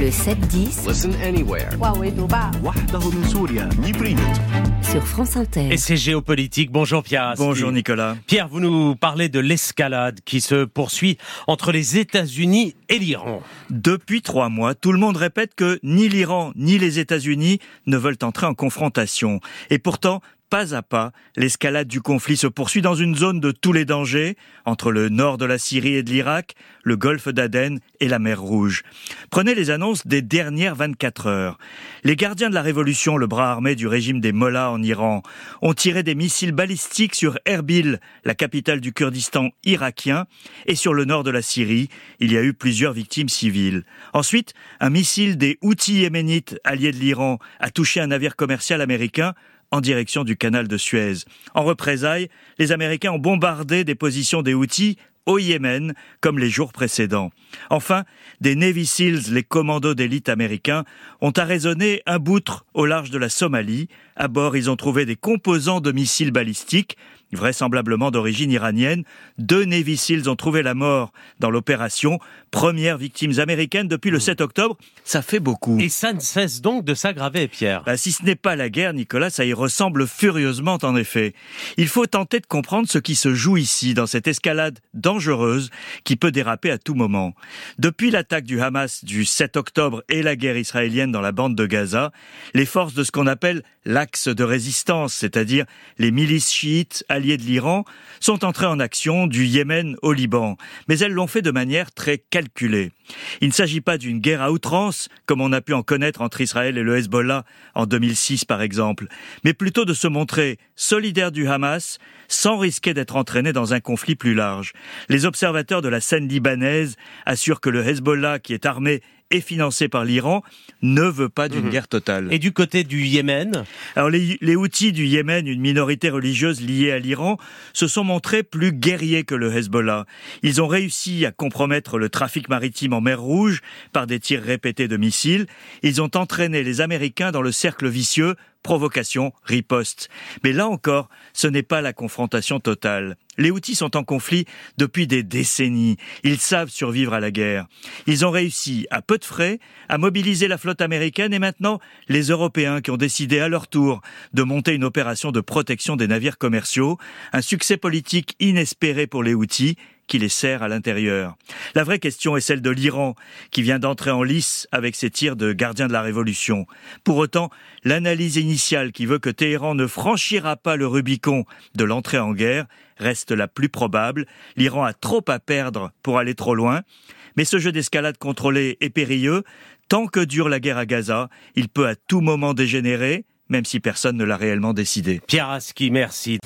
Le 7-10 Listen anywhere. sur France Inter. Et c'est géopolitique. Bonjour Pierre. Bonjour Nicolas. Pierre, vous nous parlez de l'escalade qui se poursuit entre les États-Unis et l'Iran. Depuis trois mois, tout le monde répète que ni l'Iran ni les États-Unis ne veulent entrer en confrontation. Et pourtant, pas à pas, l'escalade du conflit se poursuit dans une zone de tous les dangers, entre le nord de la Syrie et de l'Irak, le golfe d'Aden et la mer Rouge. Prenez les annonces des dernières 24 heures. Les gardiens de la révolution, le bras armé du régime des Mollahs en Iran, ont tiré des missiles balistiques sur Erbil, la capitale du Kurdistan irakien, et sur le nord de la Syrie, il y a eu plusieurs victimes civiles. Ensuite, un missile des Houthis yéménites, alliés de l'Iran, a touché un navire commercial américain en direction du canal de Suez. En représailles, les Américains ont bombardé des positions des Houthis au Yémen, comme les jours précédents. Enfin, des Navy Seals, les commandos d'élite américains, ont arraisonné un boutre au large de la Somalie. À bord, ils ont trouvé des composants de missiles balistiques, vraisemblablement d'origine iranienne. Deux Navy Seals ont trouvé la mort dans l'opération. Premières victimes américaines depuis le 7 octobre. Ça fait beaucoup. Et ça ne cesse donc de s'aggraver, Pierre. Bah, si ce n'est pas la guerre, Nicolas, ça y ressemble furieusement en effet. Il faut tenter de comprendre ce qui se joue ici, dans cette escalade dangereuse qui peut déraper à tout moment. Depuis l'attaque du Hamas du 7 octobre et la guerre israélienne dans la bande de Gaza, les forces de ce qu'on appelle de résistance, c'est-à-dire les milices chiites alliées de l'Iran, sont entrées en action du Yémen au Liban. Mais elles l'ont fait de manière très calculée. Il ne s'agit pas d'une guerre à outrance, comme on a pu en connaître entre Israël et le Hezbollah en 2006 par exemple, mais plutôt de se montrer solidaire du Hamas sans risquer d'être entraîné dans un conflit plus large. Les observateurs de la scène libanaise assurent que le Hezbollah, qui est armé et financé par l'Iran, ne veut pas d'une guerre totale. Et du côté du Yémen, Alors les, les Houthis du Yémen, une minorité religieuse liée à l'Iran, se sont montrés plus guerriers que le Hezbollah. Ils ont réussi à compromettre le trafic maritime en mer Rouge par des tirs répétés de missiles. Ils ont entraîné les Américains dans le cercle vicieux provocation, riposte. Mais là encore, ce n'est pas la confrontation totale. Les Houthis sont en conflit depuis des décennies. Ils savent survivre à la guerre. Ils ont réussi, à peu de frais, à mobiliser la flotte américaine et maintenant les Européens qui ont décidé à leur tour de monter une opération de protection des navires commerciaux. Un succès politique inespéré pour les Houthis qui les sert à l'intérieur. La vraie question est celle de l'Iran, qui vient d'entrer en lice avec ses tirs de gardien de la révolution. Pour autant, l'analyse initiale qui veut que Téhéran ne franchira pas le Rubicon de l'entrée en guerre reste la plus probable. L'Iran a trop à perdre pour aller trop loin. Mais ce jeu d'escalade contrôlé est périlleux. Tant que dure la guerre à Gaza, il peut à tout moment dégénérer, même si personne ne l'a réellement décidé. Pierre Aski, merci.